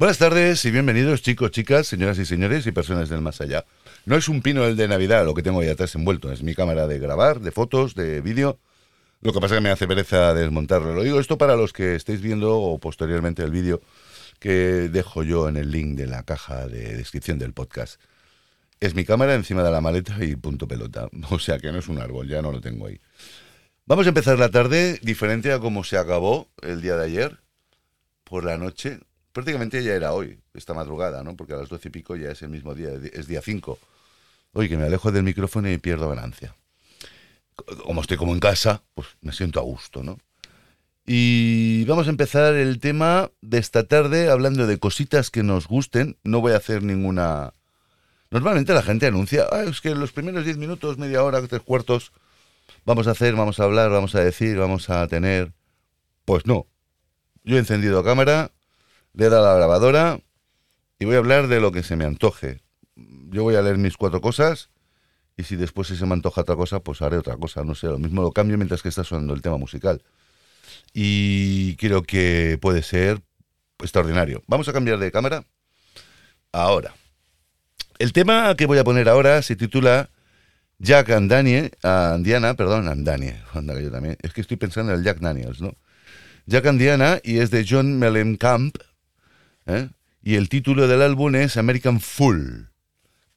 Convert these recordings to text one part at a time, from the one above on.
Buenas tardes y bienvenidos chicos, chicas, señoras y señores y personas del más allá. No es un pino el de Navidad lo que tengo ahí atrás envuelto, es mi cámara de grabar, de fotos, de vídeo. Lo que pasa es que me hace pereza desmontarlo. Lo digo esto para los que estéis viendo o posteriormente el vídeo que dejo yo en el link de la caja de descripción del podcast. Es mi cámara encima de la maleta y punto pelota. O sea que no es un árbol, ya no lo tengo ahí. Vamos a empezar la tarde diferente a como se acabó el día de ayer, por la noche. Prácticamente ya era hoy, esta madrugada, ¿no? Porque a las doce y pico ya es el mismo día, es día 5. Oye, que me alejo del micrófono y pierdo ganancia. Como estoy como en casa, pues me siento a gusto, ¿no? Y vamos a empezar el tema de esta tarde hablando de cositas que nos gusten. No voy a hacer ninguna... Normalmente la gente anuncia, ah, es que los primeros 10 minutos, media hora, tres cuartos, vamos a hacer, vamos a hablar, vamos a decir, vamos a tener... Pues no. Yo he encendido cámara, le he dado a la grabadora y voy a hablar de lo que se me antoje. Yo voy a leer mis cuatro cosas y si después se me antoja otra cosa, pues haré otra cosa. No sé, lo mismo lo cambio mientras que está sonando el tema musical. Y creo que puede ser extraordinario. Vamos a cambiar de cámara. Ahora. El tema que voy a poner ahora se titula Jack and Daniel, Andiana, perdón, Andanie, anda yo también. Es que estoy pensando en el Jack Daniels, ¿no? Jack and Diana y es de John Mellencamp. ¿Eh? Y el título del álbum es American Fool,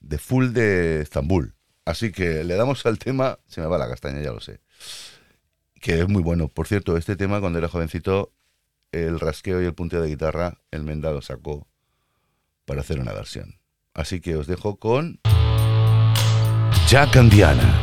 de Full de Estambul. Así que le damos al tema, se me va la castaña, ya lo sé. Que es muy bueno. Por cierto, este tema cuando era jovencito, el rasqueo y el punteo de guitarra, el Menda lo sacó para hacer una versión. Así que os dejo con Jack and Diana.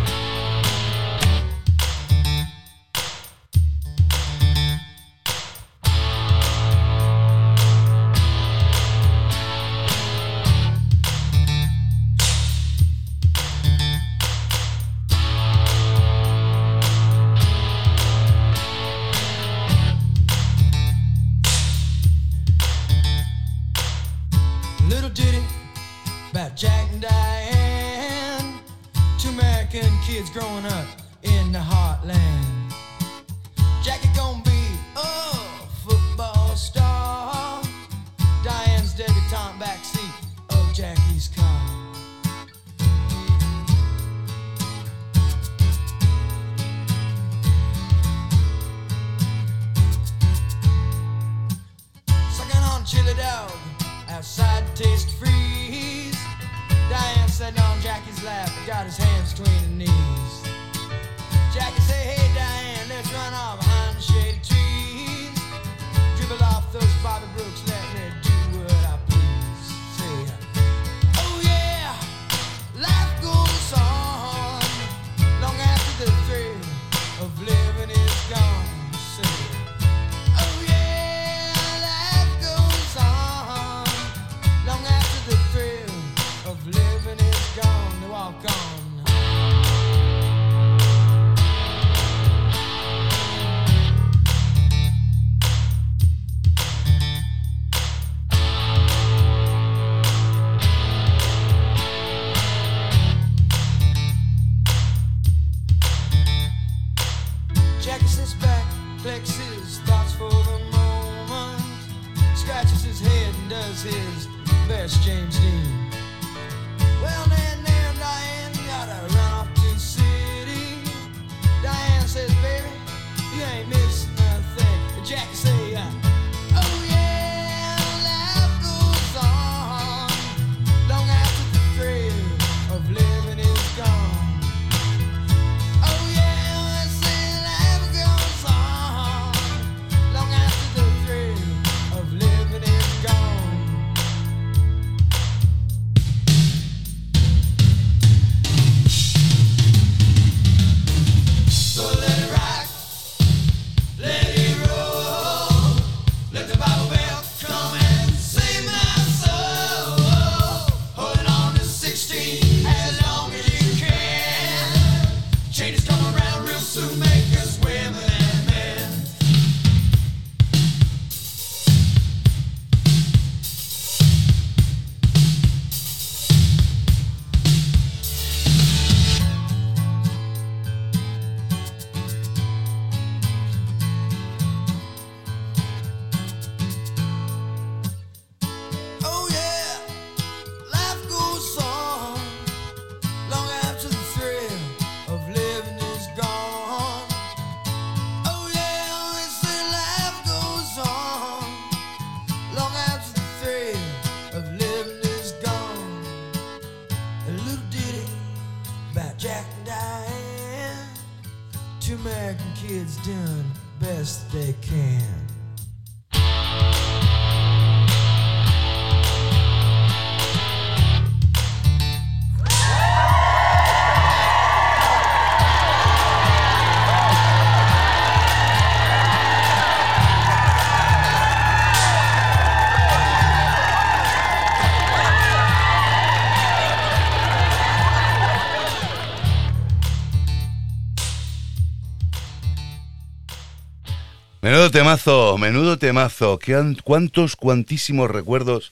Menudo temazo, menudo temazo. ¿Qué han- ¿Cuántos, cuantísimos recuerdos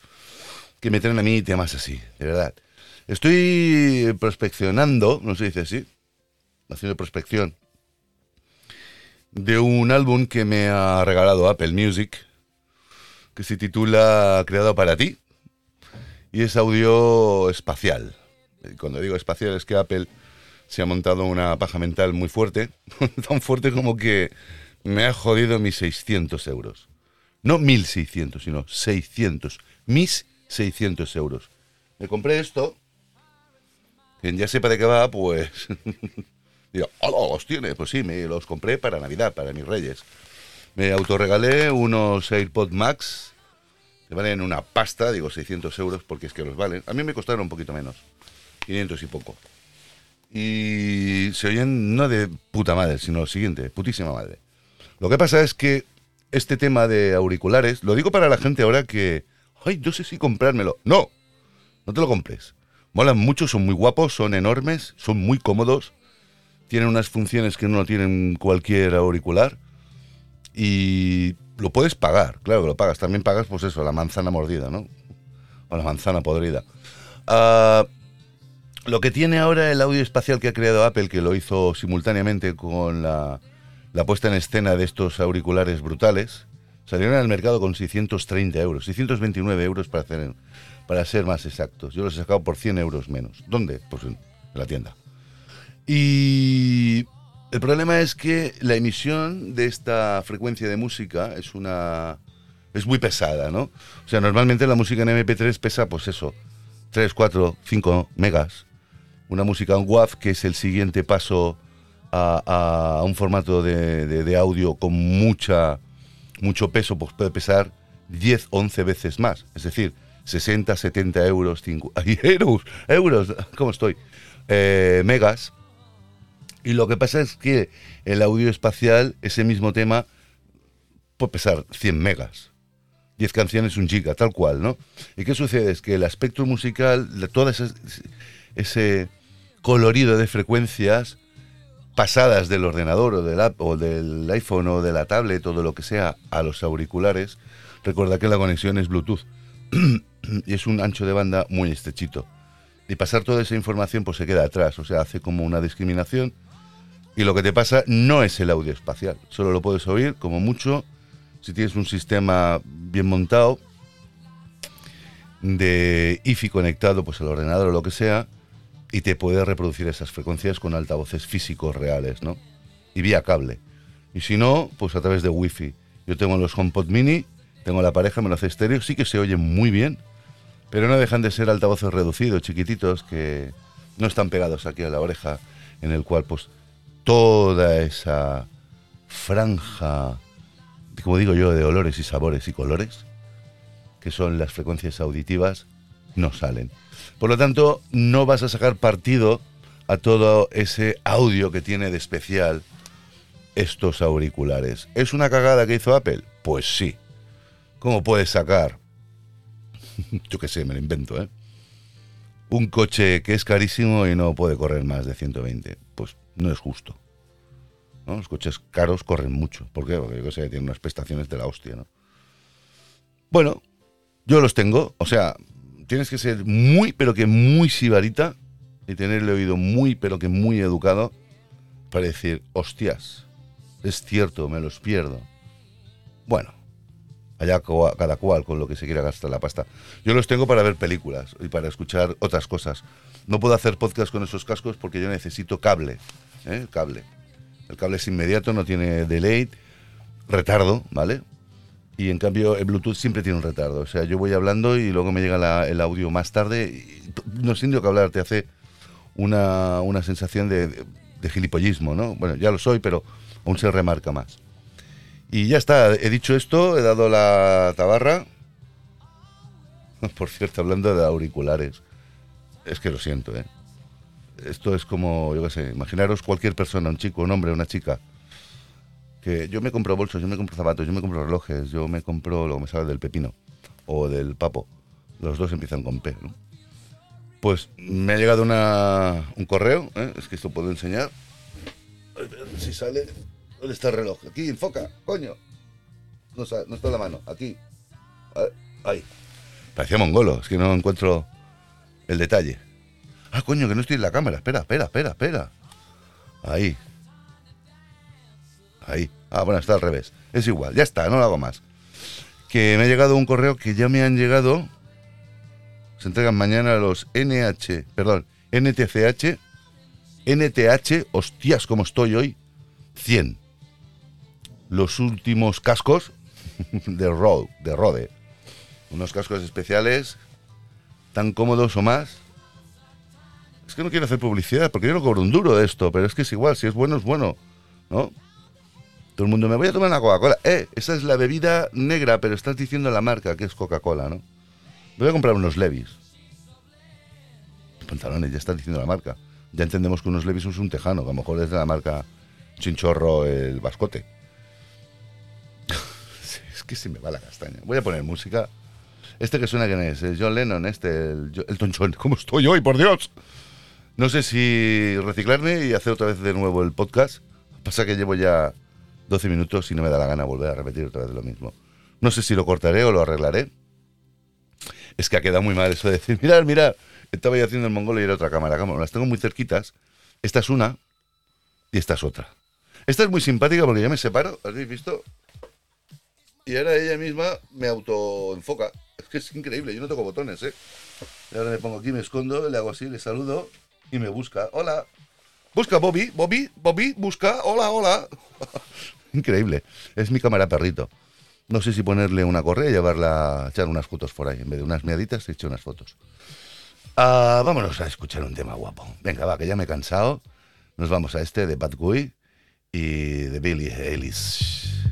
que me traen a mí temas así? De verdad. Estoy prospeccionando, no se dice así, haciendo prospección, de un álbum que me ha regalado Apple Music, que se titula Creado para ti, y es audio espacial. Cuando digo espacial es que Apple se ha montado una paja mental muy fuerte, tan fuerte como que me ha jodido mis 600 euros. No 1.600, sino 600. Mis 600 euros. Me compré esto. Quien ya sepa de qué va, pues... Digo, ¡hola! ¿Los tiene? Pues sí, me los compré para Navidad, para mis reyes. Me autorregalé unos AirPod Max, que valen una pasta, digo 600 euros, porque es que los valen. A mí me costaron un poquito menos, 500 y poco. Y se oyen no de puta madre, sino lo siguiente, putísima madre. Lo que pasa es que este tema de auriculares, lo digo para la gente ahora que, ay, no sé si comprármelo. No, no te lo compres. Molan mucho, son muy guapos, son enormes, son muy cómodos, tienen unas funciones que no tienen cualquier auricular y lo puedes pagar, claro que lo pagas. También pagas, pues eso, la manzana mordida, ¿no? O la manzana podrida. Ah, lo que tiene ahora el audio espacial que ha creado Apple, que lo hizo simultáneamente con la, la puesta en escena de estos auriculares brutales, salieron al mercado con 630 euros, 629 euros para, ser más exactos. Yo los he sacado por 100 euros menos. ¿Dónde? Pues en la tienda. Y el problema es que la emisión de esta frecuencia de música es una es muy pesada, ¿no? O sea, normalmente la música en MP3 pesa, pues eso, 3, 4, 5 megas. Una música en WAV, que es el siguiente paso a, a un formato de, de- de audio con mucha mucho peso, pues puede pesar 10, 11 veces más. Es decir, 60, 70 euros, 5, ay, euros, euros, ¿cómo estoy? Eh, megas. Y lo que pasa es que el audio espacial, ese mismo tema, puede pesar 100 megas. 10 canciones, un giga, tal cual, ¿no? ¿Y qué sucede? Es que el aspecto musical, todo ese, ese colorido de frecuencias pasadas del ordenador o del, o del iPhone o de la tablet o de lo que sea a los auriculares, recuerda que la conexión es Bluetooth. Y es un ancho de banda muy estrechito. Y pasar toda esa información pues se queda atrás, o sea, hace como una discriminación. Y lo que te pasa no es el audio espacial, solo lo puedes oír como mucho si tienes un sistema bien montado de IFI conectado pues al ordenador o lo que sea y te puede reproducir esas frecuencias con altavoces físicos reales, ¿no? Y vía cable. Y si no, pues a través de Wi-Fi. Yo tengo los HomePod Mini, tengo la pareja, me lo hace estéreo, sí que se oye muy bien, pero no dejan de ser altavoces reducidos, chiquititos, que no están pegados aquí a la oreja, en el cual pues toda esa franja, como digo yo, de olores y sabores y colores, que son las frecuencias auditivas, no salen. Por lo tanto, no vas a sacar partido a todo ese audio que tiene de especial estos auriculares. ¿Es una cagada que hizo Apple? Pues sí. ¿Cómo puedes sacar? Yo qué sé, me lo invento, ¿eh? Un coche que es carísimo y no puede correr más de 120. Pues no es justo. Los coches caros corren mucho. ¿Por qué? Porque yo qué sé, tienen unas prestaciones de la hostia, ¿no? Bueno, yo los tengo. O sea, tienes que ser muy, pero que muy sibarita y tener el oído muy, pero que muy educado para decir, hostias, es cierto, me los pierdo. Bueno, allá cada cual con lo que se quiera gastar la pasta. Yo los tengo para ver películas y para escuchar otras cosas. No puedo hacer podcast con esos cascos porque yo necesito cable. ¿eh? Cable. El cable es inmediato, no tiene delay, retardo, ¿vale? Y en cambio el Bluetooth siempre tiene un retardo. O sea, yo voy hablando y luego me llega la- el audio más tarde. Y no indio que hablar, te hace una, una sensación de, de- de gilipollismo, ¿no? Bueno, ya lo soy, pero aún se remarca más. Y ya está, he dicho esto, he dado la tabarra. Por cierto, hablando de auriculares, es que lo siento, ¿eh? Esto es como, yo qué sé, imaginaros cualquier persona, un chico, un hombre, una chica, que yo me compro bolsos, yo me compro zapatos, yo me compro relojes, yo me compro lo que me sale del pepino o del papo. Los dos empiezan con P, ¿no? Pues me ha llegado una, un correo, ¿eh? es que esto puedo enseñar. Si sale. ¿Dónde está el reloj? Aquí, enfoca, coño. No, no está la mano, aquí. Ahí. Parecía mongolo, es que no encuentro el detalle. Ah, coño, que no estoy en la cámara. Espera, espera, espera, espera. Ahí. Ahí. Ah, bueno, está al revés. Es igual, ya está, no lo hago más. Que me ha llegado un correo que ya me han llegado. Se entregan mañana los NH, perdón, NTCH, NTH, hostias, como estoy hoy, 100. Los últimos cascos de Rode, de Rode. Unos cascos especiales, tan cómodos o más. Es que no quiero hacer publicidad, porque yo no cobro un duro de esto, pero es que es igual, si es bueno, es bueno, ¿no? Todo el mundo, me voy a tomar una Coca-Cola. Eh, esa es la bebida negra, pero estás diciendo la marca, que es Coca-Cola, ¿no? Voy a comprar unos Levis. Pantalones, ya estás diciendo la marca. Ya entendemos que unos Levis es un tejano, que a lo mejor es de la marca Chinchorro el Bascote. Es que se me va la castaña. Voy a poner música. Este que suena, ¿quién es? El John Lennon, este, el, Elton John. ¿Cómo estoy hoy, por Dios? No sé si reciclarme y hacer otra vez de nuevo el podcast. Pasa que llevo ya 12 minutos y no me da la gana volver a repetir otra vez lo mismo. No sé si lo cortaré o lo arreglaré. Es que ha quedado muy mal eso de decir, mirad, mirad, estaba yo haciendo el mongolo y era otra cámara. Cámara, Las tengo muy cerquitas. Esta es una y esta es otra. Esta es muy simpática porque ya me separo, ¿habéis visto? Y ahora ella misma me autoenfoca. Es que es increíble, yo no toco botones, ¿eh? Y ahora me pongo aquí, me escondo, le hago así, le saludo y me busca. Hola. Busca Bobby, Bobby, Bobby, busca. Hola, hola. Increíble. Es mi cámara perrito. No sé si ponerle una correa y llevarla a echar unas fotos por ahí. En vez de unas miaditas, he hecho unas fotos. Ah, vámonos a escuchar un tema guapo. Venga, va, que ya me he cansado. Nos vamos a este de Bad Guy y de Billy Ellis.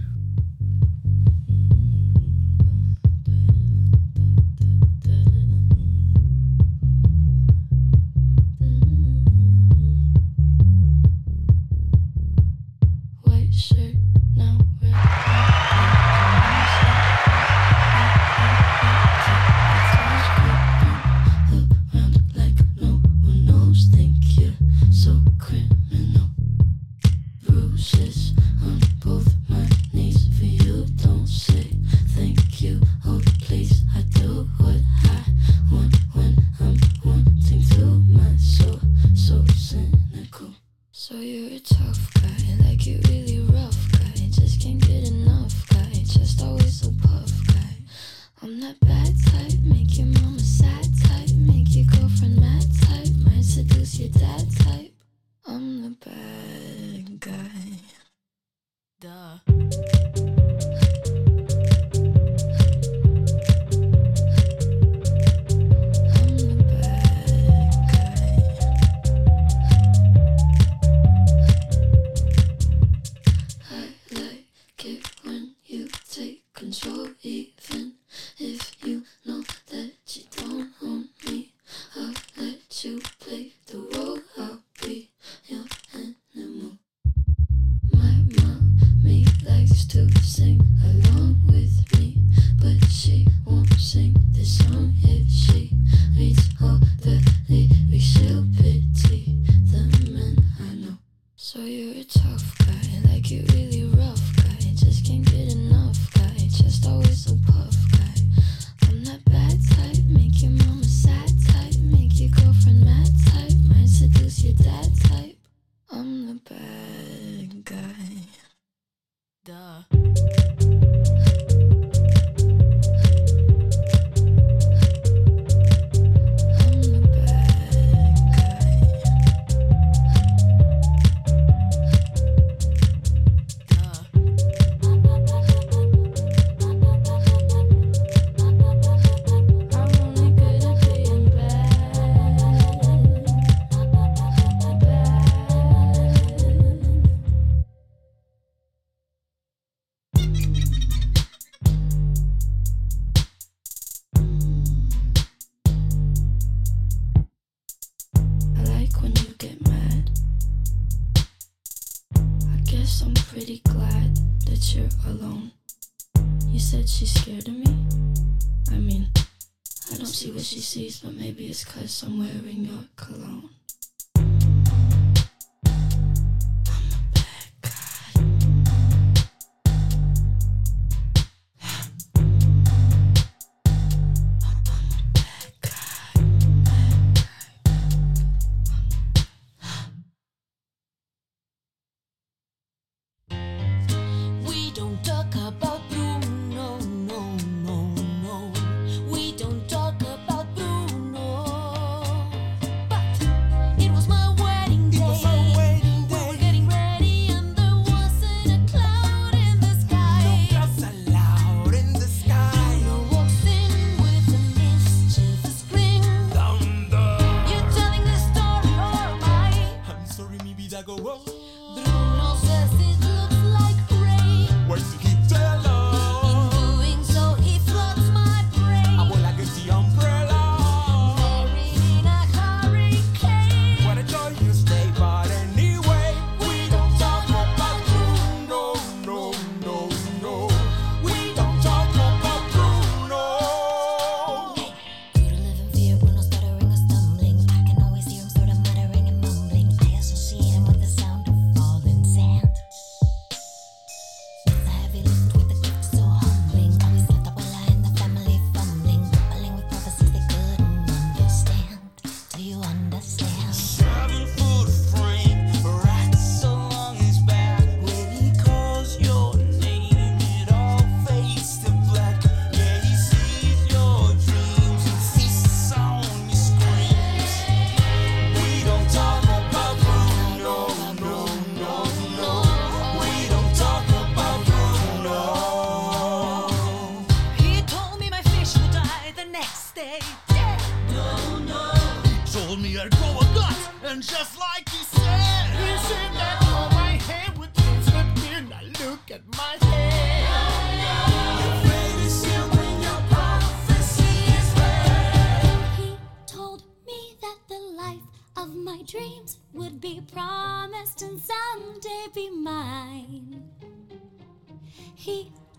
somewhere in your cologne.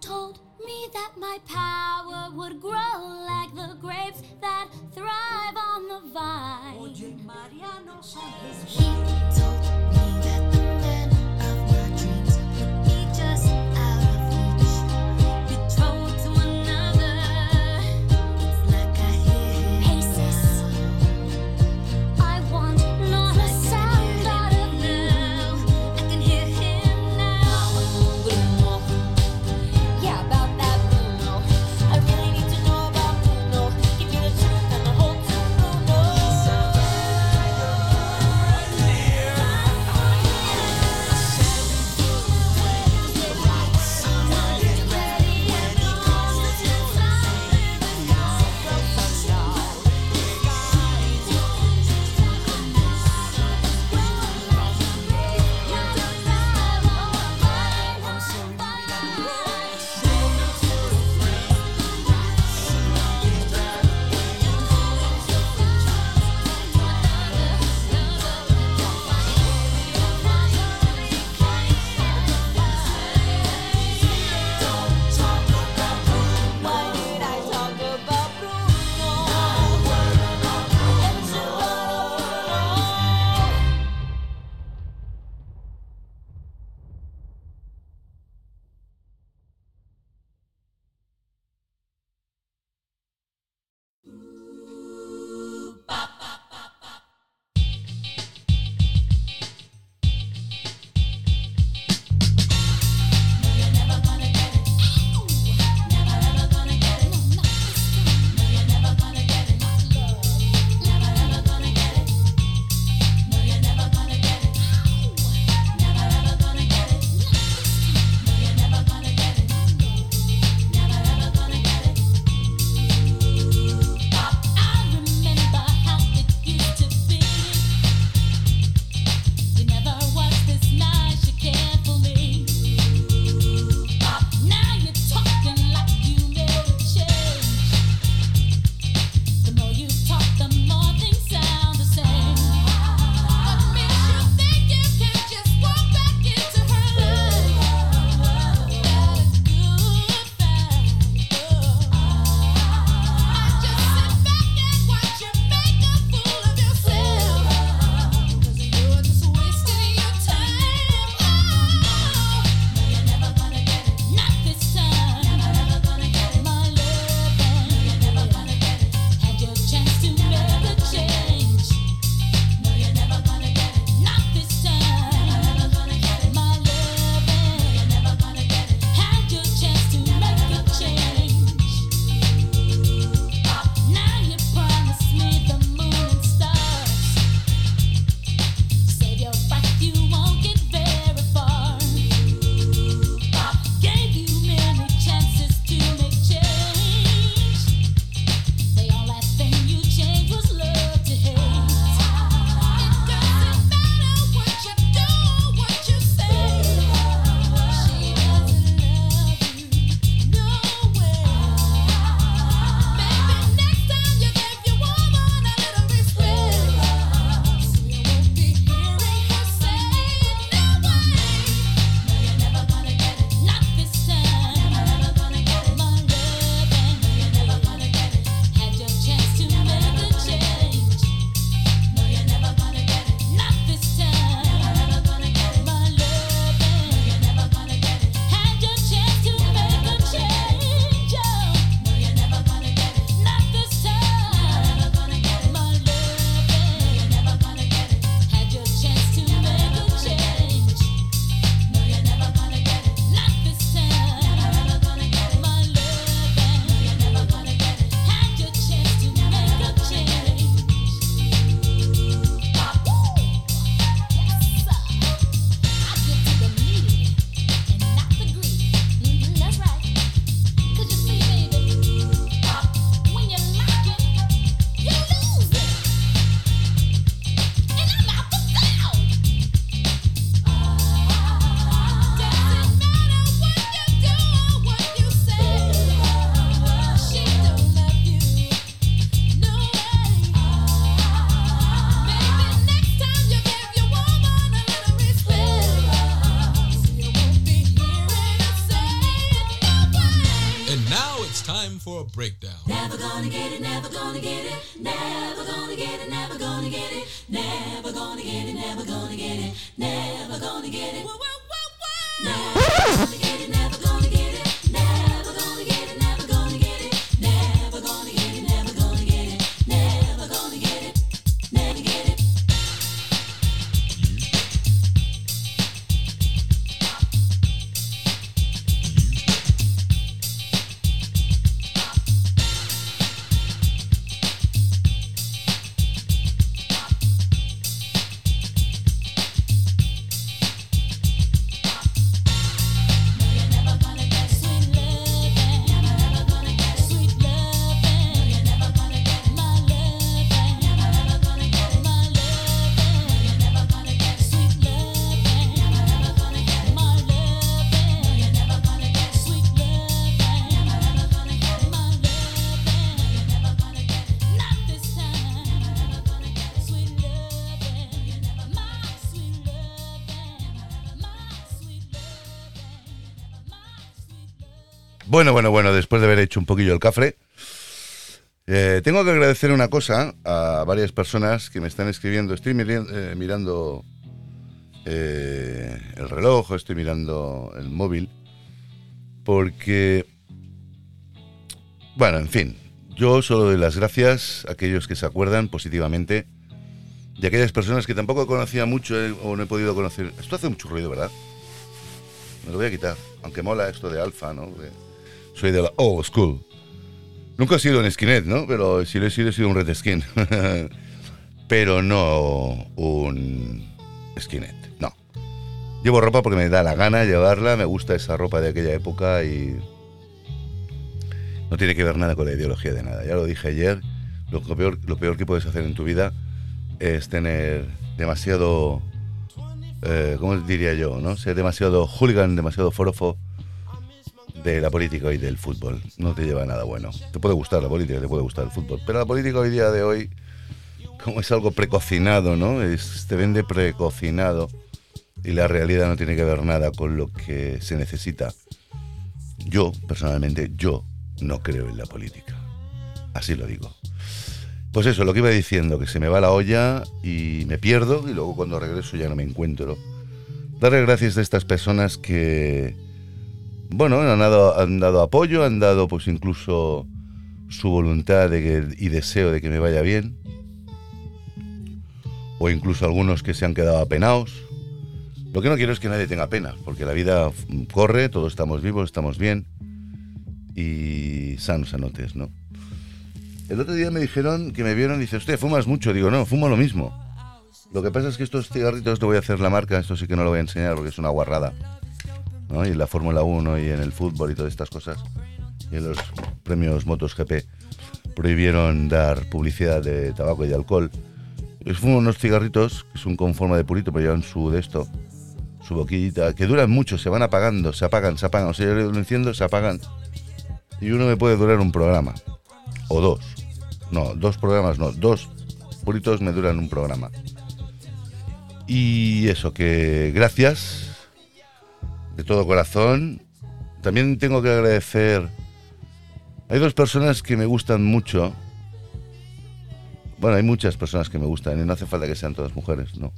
told me that my power would grow like the grapes that thrive on the vine. Bueno, bueno, bueno, después de haber hecho un poquillo el cafre, eh, tengo que agradecer una cosa a varias personas que me están escribiendo. Estoy eh, mirando eh, el reloj, estoy mirando el móvil, porque, bueno, en fin, yo solo doy las gracias a aquellos que se acuerdan positivamente a aquellas personas que tampoco conocía mucho o no he podido conocer. Esto hace mucho ruido, ¿verdad? Me lo voy a quitar, aunque mola esto de alfa, ¿no? Que soy de la old school. Nunca he sido un skinhead, ¿no? Pero si lo he sido, he sido un red skin. Pero no un skinhead, no. Llevo ropa porque me da la gana llevarla, me gusta esa ropa de aquella época y no tiene que ver nada con la ideología de nada. Ya lo dije ayer, lo peor, lo peor que puedes hacer en tu vida es tener demasiado, eh, ¿cómo diría yo? ¿no? Ser demasiado hooligan, demasiado forofo de la política y del fútbol. No te lleva nada bueno. Te puede gustar la política, te puede gustar el fútbol, pero la política hoy día de hoy, como es algo precocinado, ¿no? Es, te vende precocinado y la realidad no tiene que ver nada con lo que se necesita. Yo, personalmente, yo no creo en la política. Así lo digo. Pues eso, lo que iba diciendo, que se me va la olla y me pierdo y luego cuando regreso ya no me encuentro. Darle gracias a estas personas que, bueno, han dado, han dado apoyo, han dado pues incluso su voluntad de que- y deseo de que me vaya bien. O incluso algunos que se han quedado apenados. Lo que no quiero es que nadie tenga pena, porque la vida corre, todos estamos vivos, estamos bien y sanos anotes, ¿no? El otro día me dijeron que me vieron y dice, usted fumas mucho. Digo, no, fumo lo mismo. Lo que pasa es que estos cigarritos, te voy a hacer la marca, esto sí que no lo voy a enseñar porque es una guarrada. ¿No? Y en la Fórmula 1 y en el fútbol y todas estas cosas. Y en los premios MotoGP prohibieron dar publicidad de tabaco y de alcohol. Yo fumo unos cigarritos, que son con forma de purito, pero llevan su de esto, su boquillita, que duran mucho, se van apagando, se apagan, se apagan. O sea, yo lo enciendo, se apagan. Y uno me puede durar un programa. O dos. No, dos programas no, dos puritos me duran un programa. Y eso, que gracias de todo corazón. También tengo que agradecer. Hay dos personas que me gustan mucho. Bueno, hay muchas personas que me gustan y no hace falta que sean todas mujeres, no.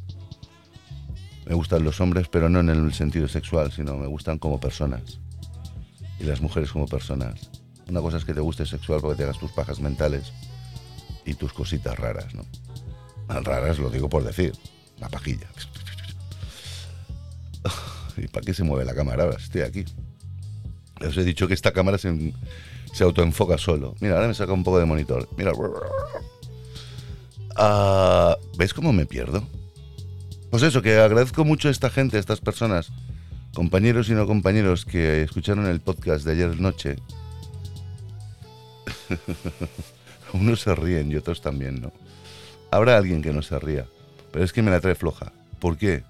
Me gustan los hombres, pero no en el sentido sexual, sino me gustan como personas. Y las mujeres como personas. Una cosa es que te guste sexual porque te hagas tus pajas mentales y tus cositas raras, ¿no? Raras lo digo por decir. Una pajilla. ¿Y para qué se mueve la cámara ahora? Estoy aquí. Les he dicho que esta cámara se, se autoenfoca solo. Mira, ahora me saca un poco de monitor. Mira. Ah, ¿Ves cómo me pierdo? Pues eso, que agradezco mucho a esta gente, a estas personas, compañeros y no compañeros que escucharon el podcast de ayer noche. Unos se ríen y otros también, ¿no? Habrá alguien que no se ría, pero es que me la trae floja. ¿Por qué?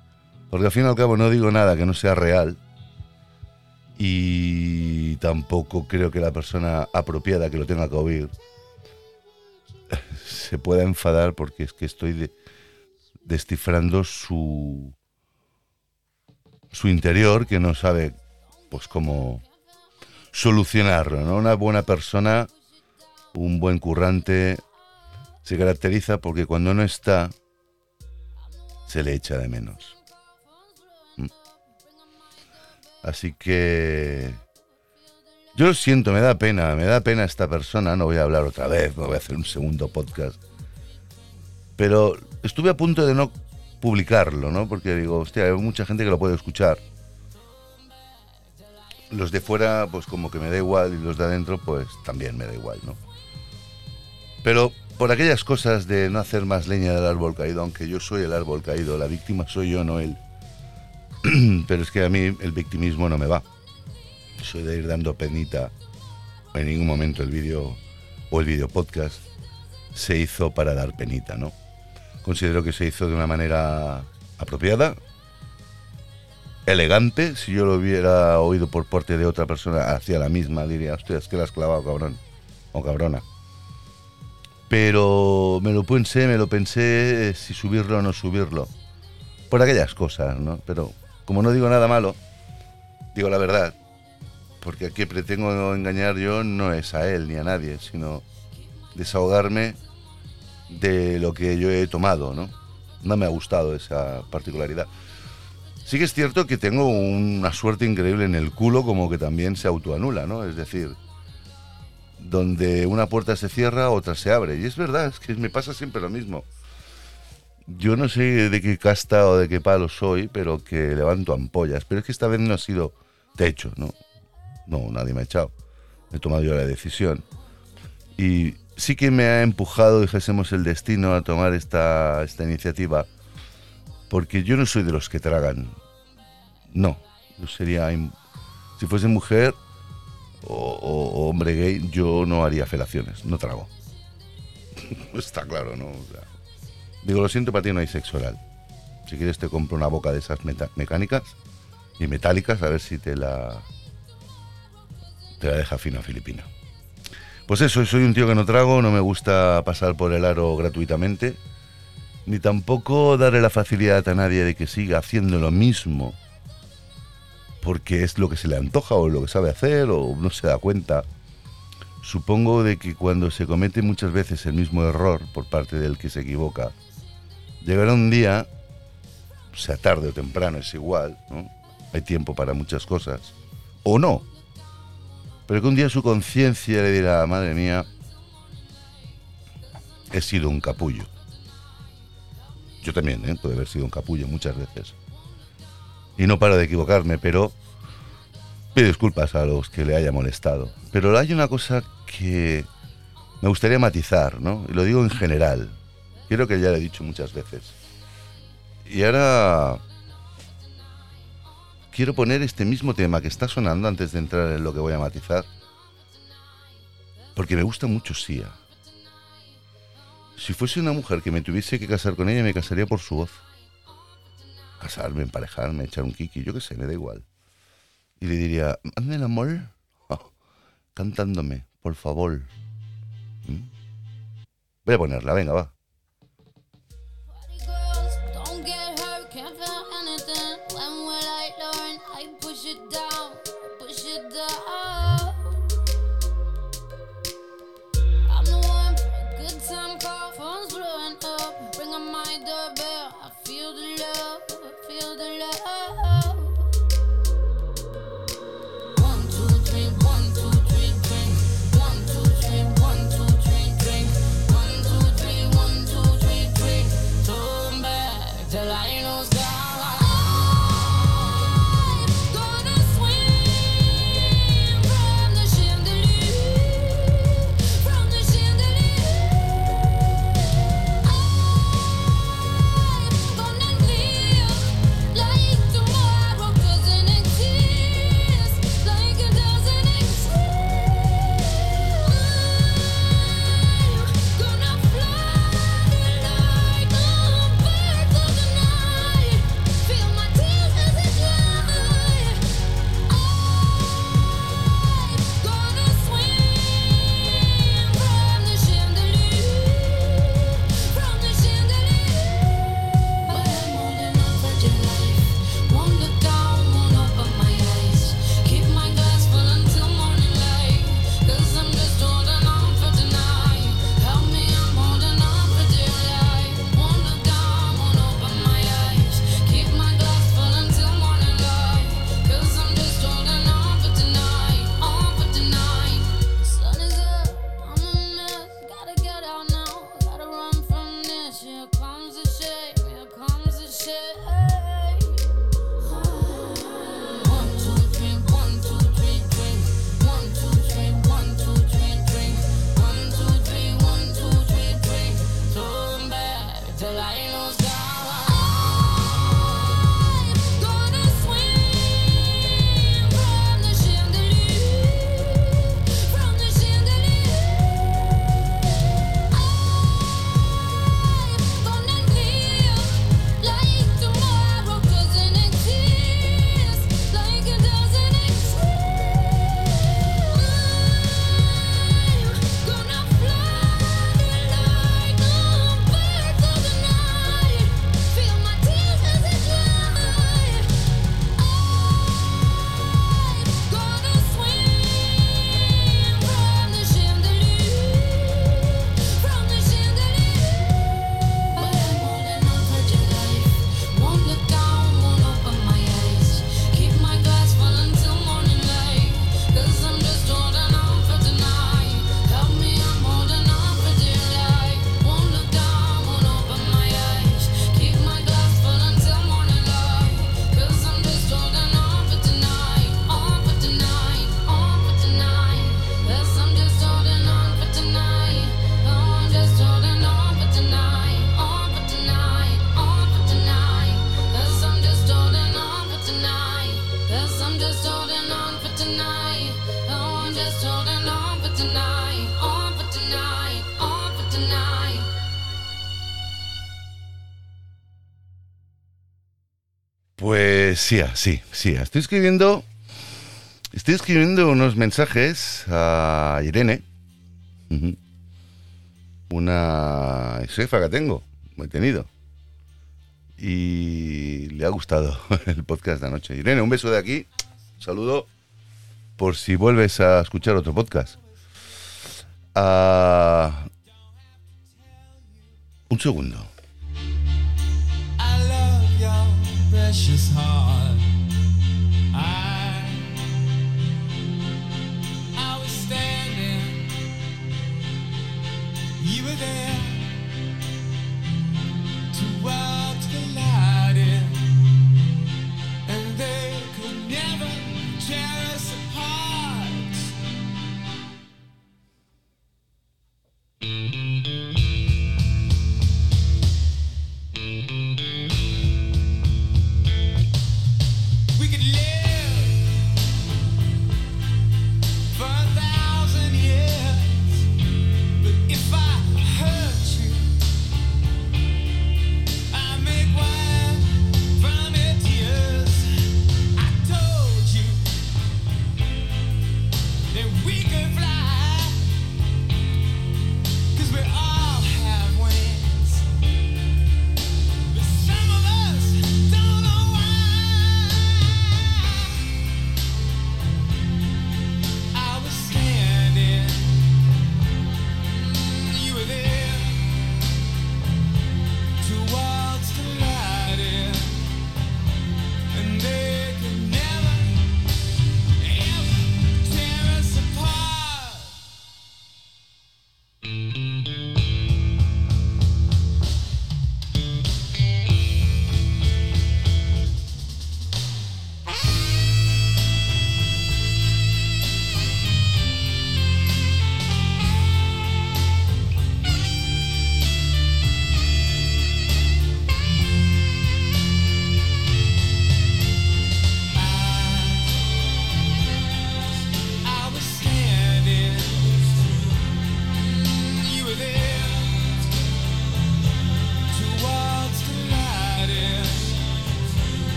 Porque al fin y al cabo no digo nada que no sea real y tampoco creo que la persona apropiada que lo tenga que oír se pueda enfadar porque es que estoy de- descifrando su su interior que no sabe pues cómo solucionarlo, ¿no? Una buena persona un buen currante, se caracteriza porque cuando no está, se le echa de menos. Así que yo lo siento, me da pena, me da pena esta persona, no voy a hablar otra vez, no voy a hacer un segundo podcast. Pero estuve a punto de no publicarlo, ¿no? Porque digo, hostia, hay mucha gente que lo puede escuchar. Los de fuera, pues como que me da igual, y los de adentro, pues también me da igual, ¿no? Pero por aquellas cosas de no hacer más leña del árbol caído, aunque yo soy el árbol caído, la víctima soy yo, no él. Pero es que a mí el victimismo no me va. Soy de ir dando penita. En ningún momento el vídeo o el vídeo podcast se hizo para dar penita, ¿no? Considero que se hizo de una manera apropiada, elegante. Si yo lo hubiera oído por parte de otra persona, hacía la misma, diría, hostia, es que la has clavado, cabrón. O cabrona. Pero me lo pensé, me lo pensé si subirlo o no subirlo. Por aquellas cosas, ¿no? Pero como no digo nada malo, digo la verdad. Porque a quien pretendo engañar yo no es a él ni a nadie, sino desahogarme de lo que yo he tomado, ¿no? No me ha gustado esa particularidad. Sí que es cierto que tengo una suerte increíble en el culo, como que también se autoanula, ¿no? Es decir, donde una puerta se cierra, otra se abre. Y es verdad, es que me pasa siempre lo mismo. Yo no sé de qué casta o de qué palo soy, pero que levanto ampollas. Pero es que esta vez no ha sido techo, ¿no? No, nadie me ha echado. He tomado yo la decisión. Y sí que me ha empujado, dijésemos, el destino a tomar esta, esta iniciativa, porque yo no soy de los que tragan. No, yo sería... Si fuese mujer o, o- o hombre gay, yo no haría felaciones, no trago. Está claro, ¿no? O sea, digo, lo siento, para ti no hay sexo oral. Si quieres te compro una boca de esas mecánicas y metálicas, a ver si te la... Te la deja fina filipina. Pues eso, soy un tío que no trago, no me gusta pasar por el aro gratuitamente, ni tampoco darle la facilidad a nadie de que siga haciendo lo mismo, porque es lo que se le antoja o lo que sabe hacer o no se da cuenta. Supongo de que cuando se comete muchas veces el mismo error por parte del que se equivoca, llegará un día, sea tarde o temprano, es igual, ¿no? Hay tiempo para muchas cosas, o no, pero que un día su conciencia le dirá, madre mía, he sido un capullo. Yo también, ¿eh? Puede haber sido un capullo muchas veces. Y no paro de equivocarme, pero pido disculpas a los que le haya molestado. Pero hay una cosa que me gustaría matizar, ¿no? Y lo digo en general. Creo que ya lo he dicho muchas veces. Y ahora quiero poner este mismo tema que está sonando antes de entrar en lo que voy a matizar. Porque me gusta mucho Sia. Si fuese una mujer que me tuviese que casar con ella, me casaría por su voz. Casarme, emparejarme, echar un kiki, yo qué sé, me da igual. Y le diría, hazme el amor oh, cantándome, por favor. ¿Mm? Voy a ponerla, venga, va. Sí, sí, Estoy escribiendo. Estoy escribiendo unos mensajes a Irene. Una jefa que tengo, he tenido. Y le ha gustado el podcast de anoche. Irene, un beso de aquí. Un saludo por si vuelves a escuchar otro podcast. Ah, un segundo. Precious heart.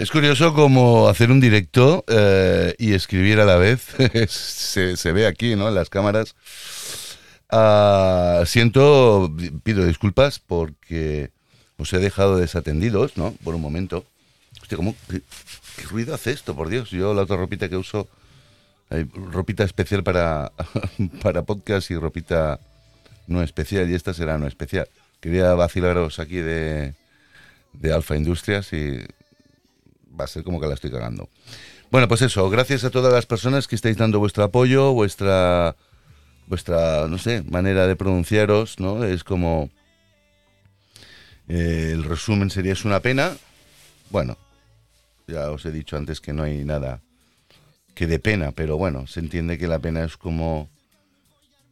Es curioso como hacer un directo eh, y escribir a la vez. se, se ve aquí, ¿no? En las cámaras. Ah, siento, pido disculpas porque os he dejado desatendidos, ¿no? Por un momento. Hostia, ¿cómo? ¿Qué, qué ruido hace esto, por Dios? Yo la otra ropita que uso, hay ropita especial para, para podcast y ropita no especial, y esta será no especial. Quería vacilaros aquí de, de Alfa Industrias y va a ser como que la estoy cagando. Bueno, pues eso, gracias a todas las personas que estáis dando vuestro apoyo, vuestra, vuestra, no sé, manera de pronunciaros, ¿no? Es como, eh, el resumen sería es una pena. Bueno, ya os he dicho antes que no hay nada que de pena, pero bueno, se entiende que la pena es como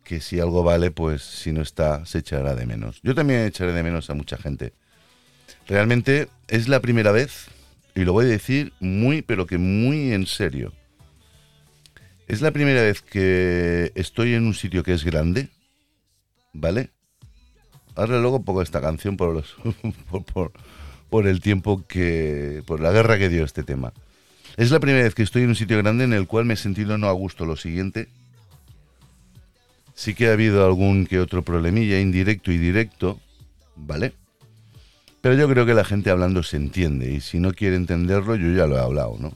que si algo vale, pues si no está, se echará de menos. Yo también echaré de menos a mucha gente. Realmente es la primera vez, y lo voy a decir muy, pero que muy en serio. Es la primera vez que estoy en un sitio que es grande, ¿vale? Ahora luego pongo esta canción por, los, por, por- el tiempo que... por la guerra que dio este tema. Es la primera vez que estoy en un sitio grande en el cual me he sentido no a gusto. Lo siguiente, sí que ha habido algún que otro problemilla indirecto y directo, ¿vale? Pero yo creo que la gente hablando se entiende y si no quiere entenderlo, yo ya lo he hablado, ¿no?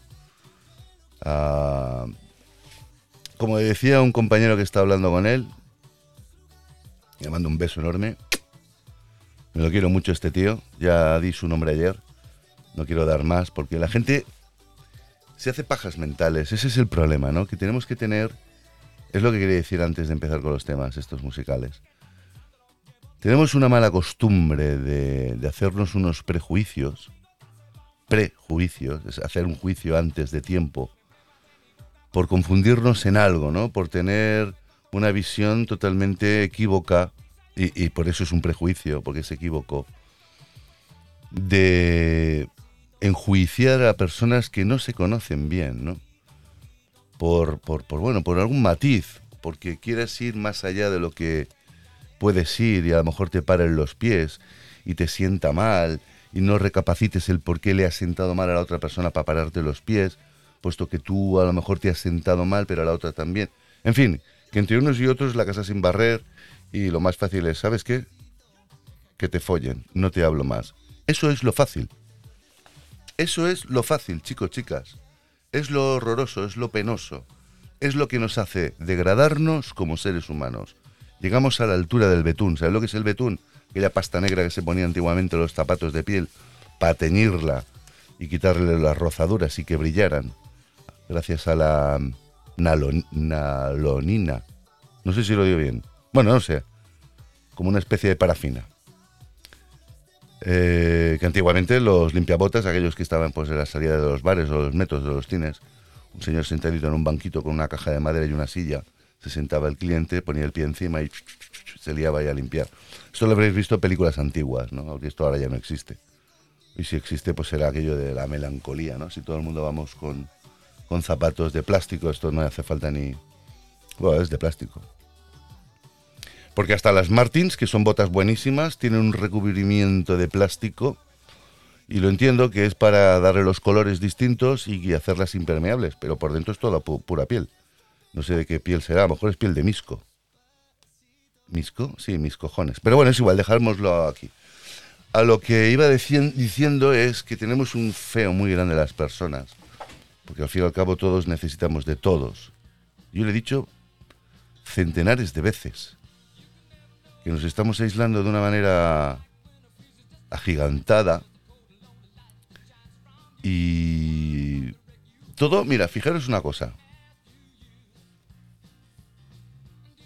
Ah, como decía un compañero que está hablando con él, le mando un beso enorme. Me lo quiero mucho este tío, ya di su nombre ayer, no quiero dar más porque la gente se hace pajas mentales, ese es el problema, ¿no? Que tenemos que tener Es lo que quería decir antes de empezar con los temas estos musicales. Tenemos una mala costumbre de, hacernos unos prejuicios, prejuicios, es hacer un juicio antes de tiempo, por confundirnos en algo, ¿no? Por tener una visión totalmente equívoca, y, por eso es un prejuicio, porque se equivocó, de enjuiciar a personas que no se conocen bien, ¿no? Por, por, por, bueno, por algún matiz, porque quieres ir más allá de lo que puedes ir y a lo mejor te paren los pies y te sienta mal y no recapacites el por qué le has sentado mal a la otra persona para pararte los pies, puesto que tú a lo mejor te has sentado mal, pero a la otra también. En fin, que entre unos y otros la casa sin barrer y lo más fácil es, ¿sabes qué? Que te follen, no te hablo más. Eso es lo fácil. Eso es lo fácil, chicos, chicas. Es lo horroroso, es lo penoso. Es lo que nos hace degradarnos como seres humanos. Llegamos a la altura del betún. ¿Sabes lo que es el betún? Aquella pasta negra que se ponía antiguamente en los zapatos de piel para teñirla y quitarle las rozaduras y que brillaran. Gracias a la nalon- nalonina. No sé si lo digo bien. Bueno, no sé. Como una especie de parafina. Eh, que antiguamente los limpiabotas, aquellos que estaban pues en la salida de los bares o los metros de los cines, un señor sentadito en un banquito con una caja de madera y una silla, se sentaba el cliente, ponía el pie encima y se liaba ahí a limpiar. Esto lo habréis visto en películas antiguas, ¿no? Porque esto ahora ya no existe. Y si existe, pues será aquello de la melancolía, ¿no? Si todo el mundo vamos con, con zapatos de plástico, esto no hace falta ni... Bueno, es de plástico. Porque hasta las Martins, que son botas buenísimas, tienen un recubrimiento de plástico y lo entiendo que es para darle los colores distintos y hacerlas impermeables, pero por dentro es toda pu- pura piel. No sé de qué piel será, a lo mejor es piel de misco. ¿Misco? Sí, mis cojones. Pero bueno, es igual, dejámoslo aquí. A lo que iba diciendo es que tenemos un feo muy grande a las personas, porque al fin y al cabo todos necesitamos de todos. Yo le he dicho centenares de veces que nos estamos aislando de una manera agigantada y todo, mira, fijaros una cosa.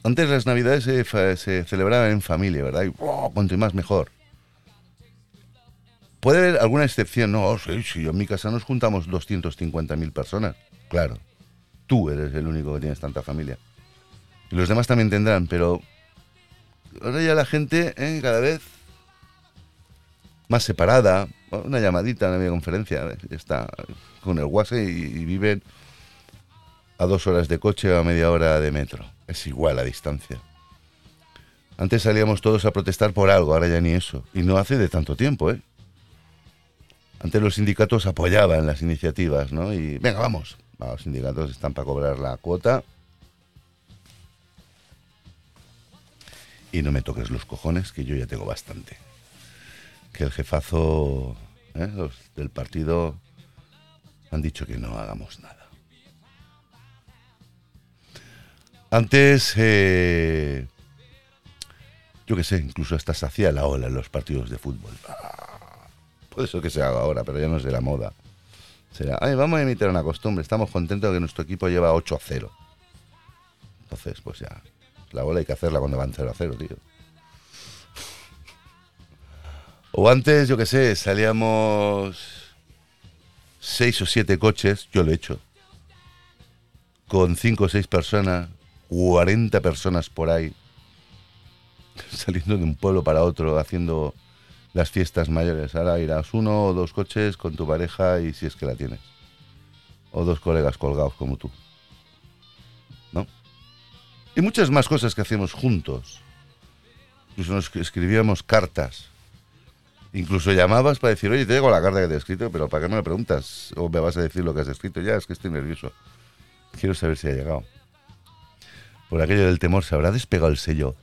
Antes las navidades se, celebraban en familia, ¿verdad? Y cuanto más mejor. Puede haber alguna excepción, no, oh, sí, sí, en mi casa nos juntamos 250.000 personas. Claro, tú eres el único que tienes tanta familia. Y los demás también tendrán, pero ahora ya la gente ¿eh? cada vez más separada, una llamadita, una videoconferencia, ¿eh? está con el WhatsApp y viven a dos horas de coche o a media hora de metro. Es igual la distancia. Antes salíamos todos a protestar por algo, ahora ya ni eso. Y no hace de tanto tiempo, ¿eh? Antes los sindicatos apoyaban las iniciativas, ¿no? Y venga, vamos. Va, Los sindicatos están para cobrar la cuota. Y no me toques los cojones, que yo ya tengo bastante. Que el jefazo ¿eh? los del partido han dicho que no hagamos nada. Antes, eh, yo qué sé, incluso hasta se hacía la ola en los partidos de fútbol. Ah, puede ser que se haga ahora, pero ya no es de la moda. Será, "Ay, vamos a imitar una costumbre, estamos contentos de que nuestro equipo lleva 8 a 0. Entonces, pues ya, la ola hay que hacerla cuando van 0 a 0, tío. O antes, yo qué sé, salíamos seis o siete coches, yo lo he hecho, con cinco o seis personas, 40 personas por ahí, saliendo de un pueblo para otro, haciendo las fiestas mayores. Ahora irás uno o dos coches con tu pareja y si es que la tienes. O dos colegas colgados como tú. ¿No? Y muchas más cosas que hacemos juntos. Incluso nos escribíamos cartas. Incluso llamabas para decir, oye, te digo la carta que te he escrito, pero ¿para qué me lo preguntas? O me vas a decir lo que has escrito. Ya, es que estoy nervioso. Quiero saber si ha llegado. Por aquello del temor, ¿se habrá despegado el sello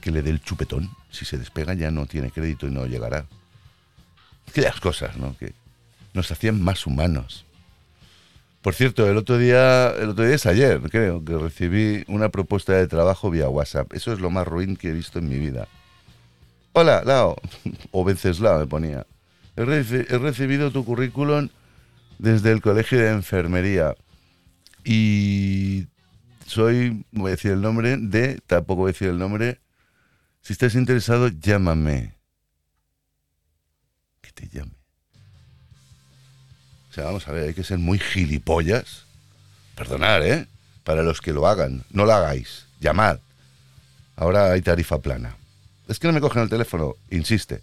que le dé el chupetón? Si se despega ya no tiene crédito y no llegará. Aquellas cosas, ¿no? Que nos hacían más humanos. Por cierto, el otro día, el otro día es ayer, creo, que recibí una propuesta de trabajo vía WhatsApp. Eso es lo más ruin que he visto en mi vida. Hola, Lao, o Venceslao me ponía. He, reci- he recibido tu currículum desde el colegio de enfermería y soy, voy a decir el nombre de, tampoco voy a decir el nombre. Si estás interesado, llámame. Que te llame. O sea, vamos a ver, hay que ser muy gilipollas. Perdonar, ¿eh? Para los que lo hagan. No lo hagáis. Llamad. Ahora hay tarifa plana. Es que no me cogen el teléfono, insiste.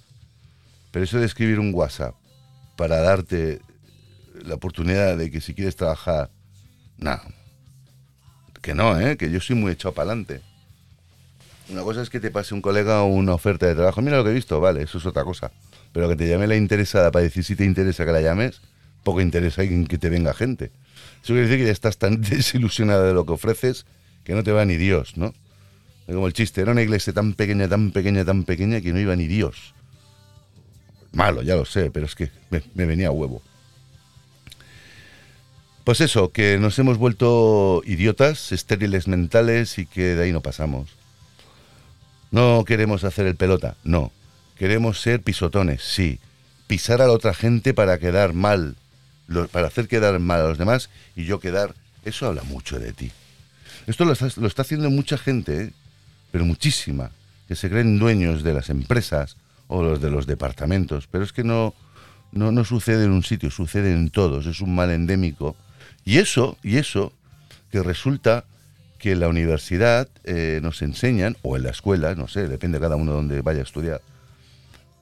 Pero eso de escribir un WhatsApp para darte la oportunidad de que si quieres trabajar, no. Que no, ¿eh? Que yo soy muy echado para adelante. Una cosa es que te pase un colega una oferta de trabajo. Mira lo que he visto, vale, eso es otra cosa. Pero que te llame la interesada para decir si te interesa que la llames, poco interesa en que te venga gente. Eso quiere decir que ya estás tan desilusionada de lo que ofreces que no te va ni Dios, ¿no? Es Como el chiste, era una iglesia tan pequeña, tan pequeña, tan pequeña que no iba ni Dios. Malo, ya lo sé, pero es que me, me venía a huevo. Pues eso, que nos hemos vuelto idiotas, estériles mentales y que de ahí no pasamos. No queremos hacer el pelota, no. Queremos ser pisotones, sí. Pisar a la otra gente para quedar mal, para hacer quedar mal a los demás y yo quedar. Eso habla mucho de ti. Esto lo está, lo está haciendo mucha gente, ¿eh? pero muchísima, que se creen dueños de las empresas o los de los departamentos. Pero es que no, no, no sucede en un sitio, sucede en todos. Es un mal endémico. Y eso, y eso, que resulta que en la universidad eh, nos enseñan, o en la escuela, no sé, depende de cada uno donde vaya a estudiar,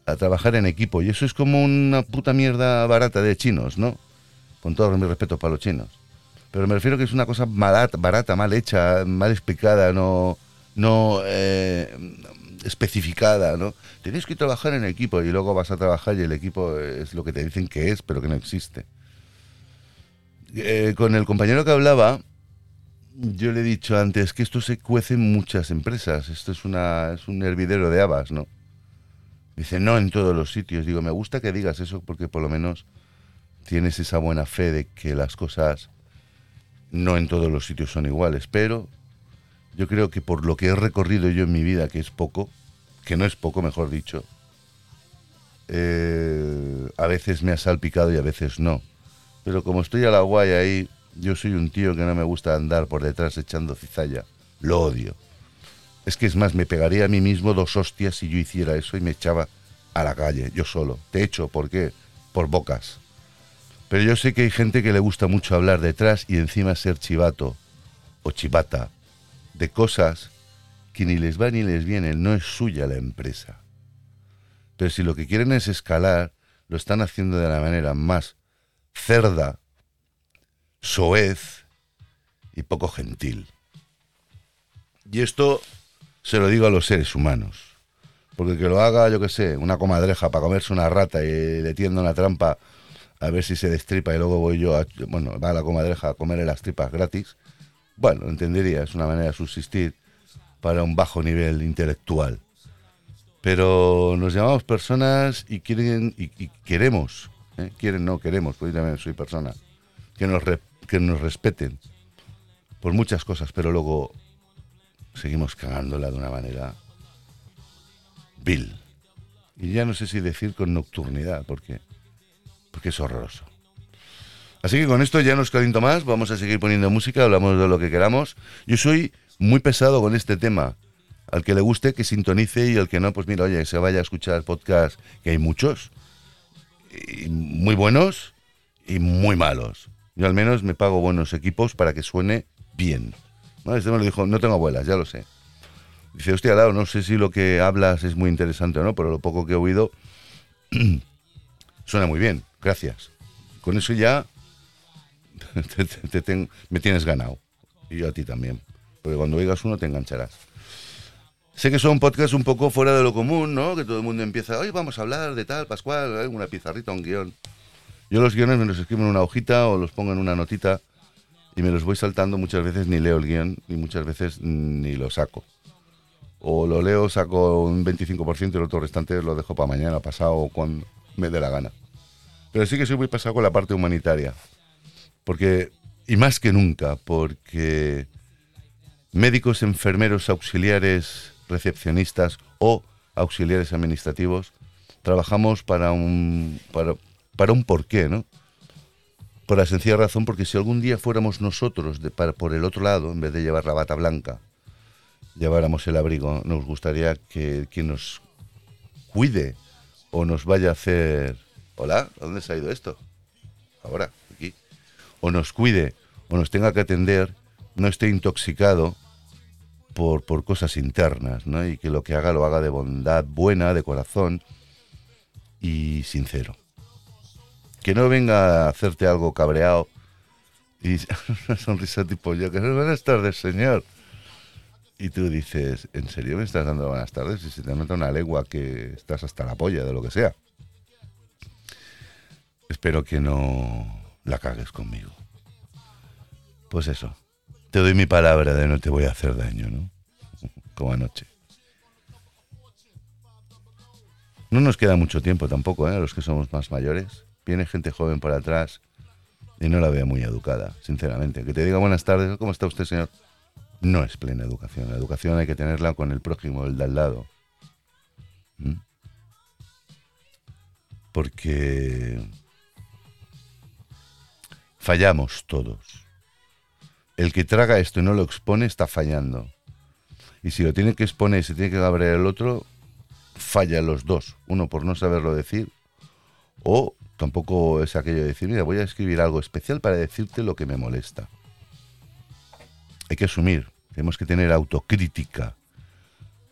a trabajar en equipo. Y eso es como una puta mierda barata de chinos, ¿no? Con todo mi respeto para los chinos. Pero me refiero que es una cosa malata, barata, mal hecha, mal explicada, no, no eh, especificada, ¿no? Tenéis que trabajar en equipo y luego vas a trabajar y el equipo es lo que te dicen que es, pero que no existe. Eh, con el compañero que hablaba, yo le he dicho antes que esto se cuece en muchas empresas. Esto es, una, es un hervidero de habas, ¿no? Dice, no en todos los sitios. Digo, me gusta que digas eso porque por lo menos tienes esa buena fe de que las cosas no en todos los sitios son iguales. Pero yo creo que por lo que he recorrido yo en mi vida, que es poco, que no es poco, mejor dicho, eh, a veces me ha salpicado y a veces no. Pero como estoy a la guay ahí, yo soy un tío que no me gusta andar por detrás echando cizalla. Lo odio. Es que es más, me pegaría a mí mismo dos hostias si yo hiciera eso y me echaba a la calle, yo solo. Te echo, ¿por qué? Por bocas. Pero yo sé que hay gente que le gusta mucho hablar detrás y encima ser chivato o chivata de cosas que ni les va ni les viene, no es suya la empresa. Pero si lo que quieren es escalar, lo están haciendo de la manera más cerda, soez y poco gentil. Y esto se lo digo a los seres humanos. Porque que lo haga, yo que sé, una comadreja para comerse una rata y le tienda una trampa a ver si se destripa y luego voy yo a, bueno, va a la comadreja a comerle las tripas gratis. Bueno, entendería, es una manera de subsistir para un bajo nivel intelectual. Pero nos llamamos personas y quieren y queremos, ¿eh? quieren no queremos, pues yo también soy persona, que nos, re- que nos respeten por muchas cosas, pero luego seguimos cagándola de una manera vil. Y ya no sé si decir con nocturnidad, porque, porque es horroroso. Así que con esto ya nos caliento más, vamos a seguir poniendo música, hablamos de lo que queramos. Yo soy muy pesado con este tema. Al que le guste, que sintonice y al que no, pues mira, oye, se vaya a escuchar podcast, que hay muchos, muy buenos y muy malos. Yo al menos me pago buenos equipos para que suene bien. ¿No? Este me lo dijo, no tengo abuelas, ya lo sé. Dice, hostia, Lau, no sé si lo que hablas es muy interesante o no, pero lo poco que he oído suena muy bien, gracias. Con eso ya te- me tienes ganado. Y yo a ti también. Porque cuando oigas uno te engancharás. Sé que son podcasts un poco fuera de lo común, ¿no? Que todo el mundo empieza, hoy vamos a hablar de tal, Pascual, ¿eh? una pizarrita, un guion. Yo los guiones me los escribo en una hojita o los pongo en una notita y me los voy saltando. Muchas veces ni leo el guion y muchas veces ni lo saco. O lo leo, saco un 25% y el otro restante lo dejo para mañana, pasado o cuando me dé la gana. Pero sí que soy muy pasado con la parte humanitaria. Porque, y más que nunca, porque médicos, enfermeros, auxiliares, recepcionistas o auxiliares administrativos, trabajamos para un, para, para un porqué, ¿no? Por la sencilla razón, porque si algún día fuéramos nosotros de, para- por el otro lado, en vez de llevar la bata blanca, lleváramos el abrigo, nos gustaría que quien nos cuide o nos vaya a hacer... Hola, ¿a dónde se ha ido esto? Ahora, aquí. O nos cuide o nos tenga que atender, no esté intoxicado por, por cosas internas, ¿no? Y que lo que haga lo haga de bondad buena, de corazón y sincero. Que no venga a hacerte algo cabreado y una sonrisa tipo yo, que buenas tardes, señor. Y tú dices, ¿en serio me estás dando buenas tardes? Y se te nota una legua que estás hasta la polla de lo que sea. Espero que no la cagues conmigo. Pues eso, te doy mi palabra de no te voy a hacer daño, ¿no? Como anoche. No nos queda mucho tiempo tampoco, ¿eh? Los que somos más mayores. Viene gente joven por atrás y no la veo muy educada, sinceramente. Que te diga buenas tardes, ¿cómo está usted, señor? No es plena educación. La educación hay que tenerla con el prójimo, el de al lado. ¿Mm? Porque fallamos todos. El que traga esto y no lo expone está fallando. Y si lo tiene que exponer y se tiene que cabrear el otro, falla los dos. Uno por no saberlo decir o tampoco es aquello de decir, mira, voy a escribir algo especial para decirte lo que me molesta. Hay que asumir, tenemos que tener autocrítica.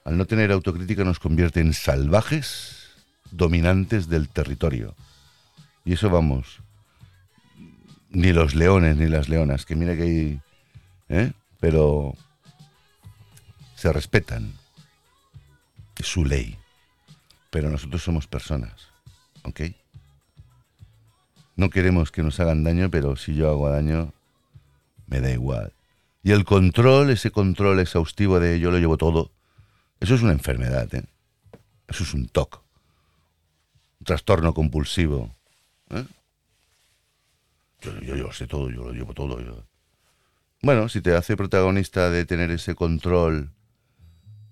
Al no tener autocrítica nos convierte en salvajes dominantes del territorio. Y eso vamos, ni los leones ni las leonas, que mira que hay, ¿eh? pero se respetan. Es su ley. Pero nosotros somos personas, ¿ok? No queremos que nos hagan daño, pero si yo hago daño, me da igual. Y el control, ese control exhaustivo de yo lo llevo todo, eso es una enfermedad, ¿eh? Eso es un TOC. Un trastorno compulsivo. ¿eh? Yo, yo, yo sé todo, yo lo llevo todo. Bueno, si te hace protagonista de tener ese control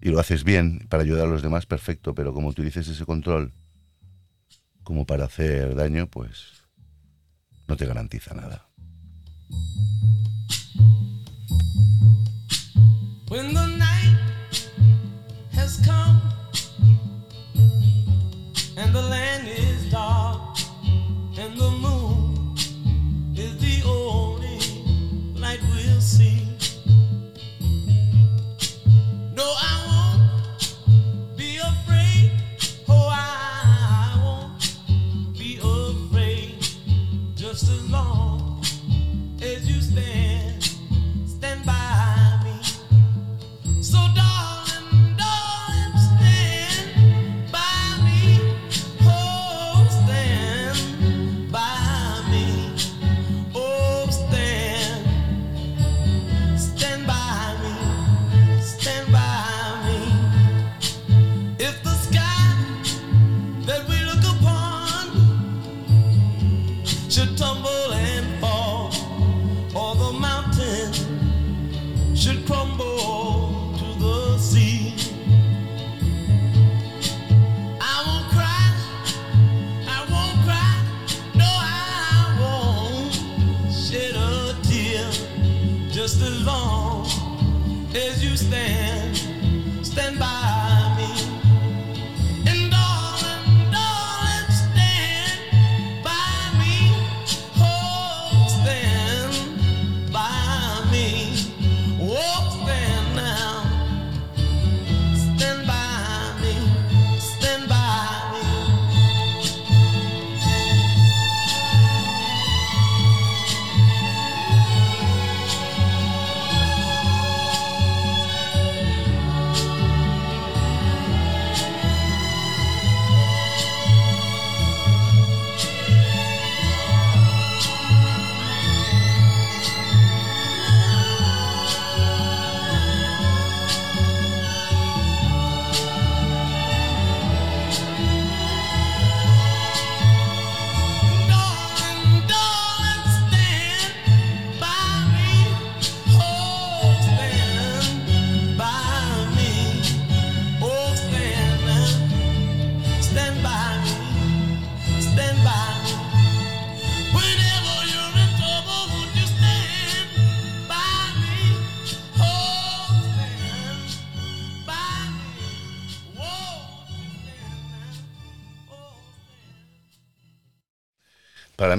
y lo haces bien para ayudar a los demás, perfecto, pero como utilices ese control como para hacer daño, pues no te garantiza nada. As you stand,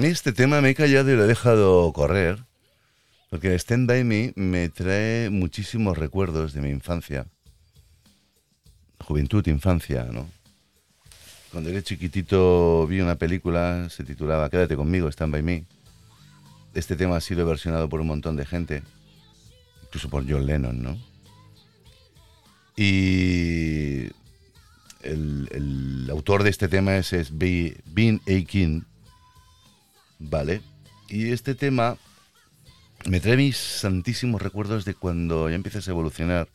mí este tema me he callado y lo he dejado correr, porque Stand By Me me trae muchísimos recuerdos de mi infancia, juventud, infancia, ¿no? Cuando era chiquitito vi una película, se titulaba Quédate conmigo, Stand By Me. Este tema ha sido versionado por un montón de gente, incluso por John Lennon, ¿no? Y el, autor de este tema es, es Be- Bean Aikin, ¿vale? Y este tema me trae mis santísimos recuerdos de cuando ya empiezas a evolucionar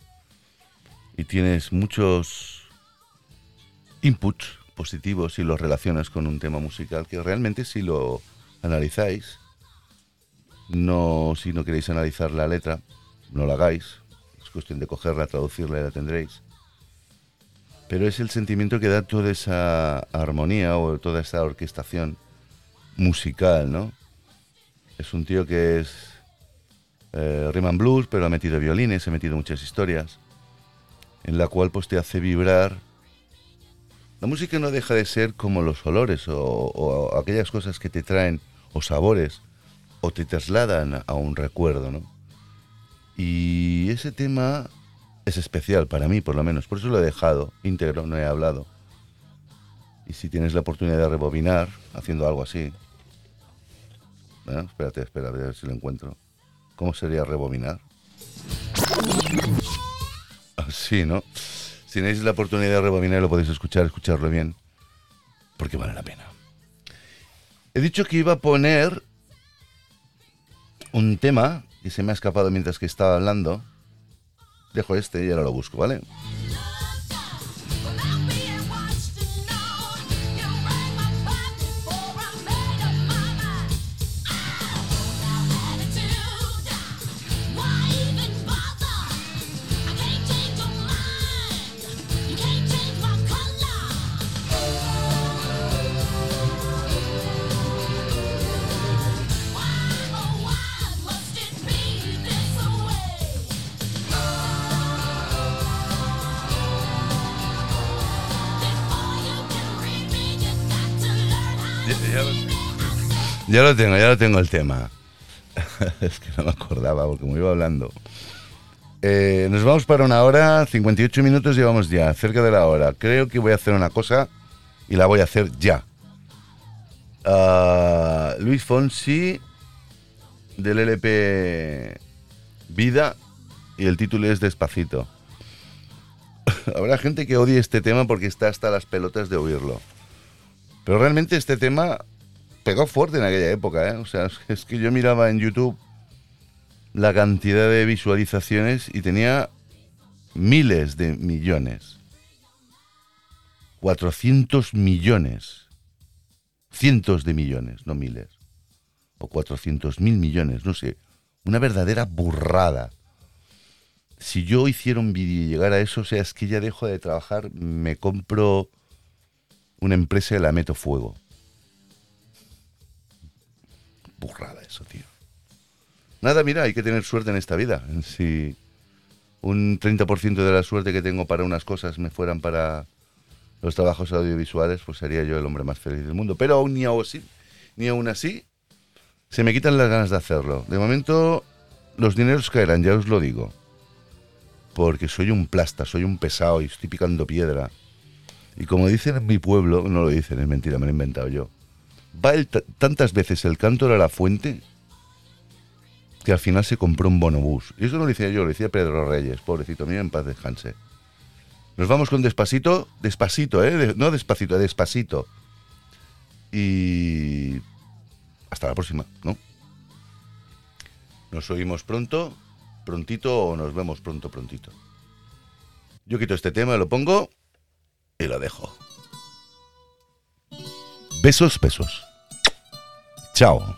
y tienes muchos inputs positivos y los relacionas con un tema musical que realmente si lo analizáis, no si no queréis analizar la letra, no la hagáis, es cuestión de cogerla, traducirla y la tendréis. Pero es el sentimiento que da toda esa armonía o toda esa orquestación musical, ¿no? Es un tío que es eh, blues, pero ha metido violines, ha metido muchas historias, en la cual pues te hace vibrar. La música no deja de ser como los olores o aquellas cosas que te traen o sabores o te trasladan a un recuerdo, ¿no? Y ese tema es especial para mí, por lo menos. Por eso lo he dejado íntegro, no he hablado. Y si tienes la oportunidad de rebobinar haciendo algo así. Bueno, espérate, espera, a ver si lo encuentro. ¿Cómo sería rebobinar? Así, ¿no? Si tenéis la oportunidad de rebobinar, lo podéis escuchar, escucharlo bien. Porque vale la pena. He dicho que iba a poner un tema que se me ha escapado mientras que estaba hablando. Dejo este y ahora lo busco, ¿vale? Ya, lo tengo, ya lo tengo el tema. es que no me acordaba porque me iba hablando. Eh, nos vamos para una hora, 58 minutos llevamos ya, cerca de la hora. Creo que voy a hacer una cosa y la voy a hacer ya. Ah, Luis Fonsi del LP Vida y el título es Despacito. Habrá gente que odie este tema porque está hasta las pelotas de oírlo. Pero realmente este tema pegó fuerte en aquella época, ¿eh? O sea, es- que yo miraba en YouTube la cantidad de visualizaciones y tenía miles de millones. 400 millones. Cientos de millones, no miles. O 400 mil millones, no sé. Una verdadera burrada. Si yo hiciera un vídeo y llegara a eso, o sea, es que ya dejo de trabajar, me compro una empresa y la meto fuego. Burrada eso, tío. Nada, mira, hay que tener suerte en esta vida. Si un 30% de la suerte que tengo para unas cosas me fueran para los trabajos audiovisuales, pues sería yo el hombre más feliz del mundo. Pero aún ni aún así, ni aún así, se me quitan las ganas de hacerlo. De momento, los dineros caerán, ya os lo digo. Porque soy un plasta, soy un pesado y estoy picando piedra. Y como dicen en mi pueblo, no lo dicen, es mentira, me lo he inventado yo. Va tantas veces el cántaro a la fuente que al final se compró un bonobús. Y eso no lo decía yo, lo decía Pedro Reyes, pobrecito mío, en paz descanse. Nos vamos con despacito, despacito, ¿eh? No despacito, despacito. Y hasta la próxima, ¿no? Nos oímos pronto, prontito o nos vemos pronto, prontito. Yo quito este tema, lo pongo y lo dejo. Besos, besos. Chao.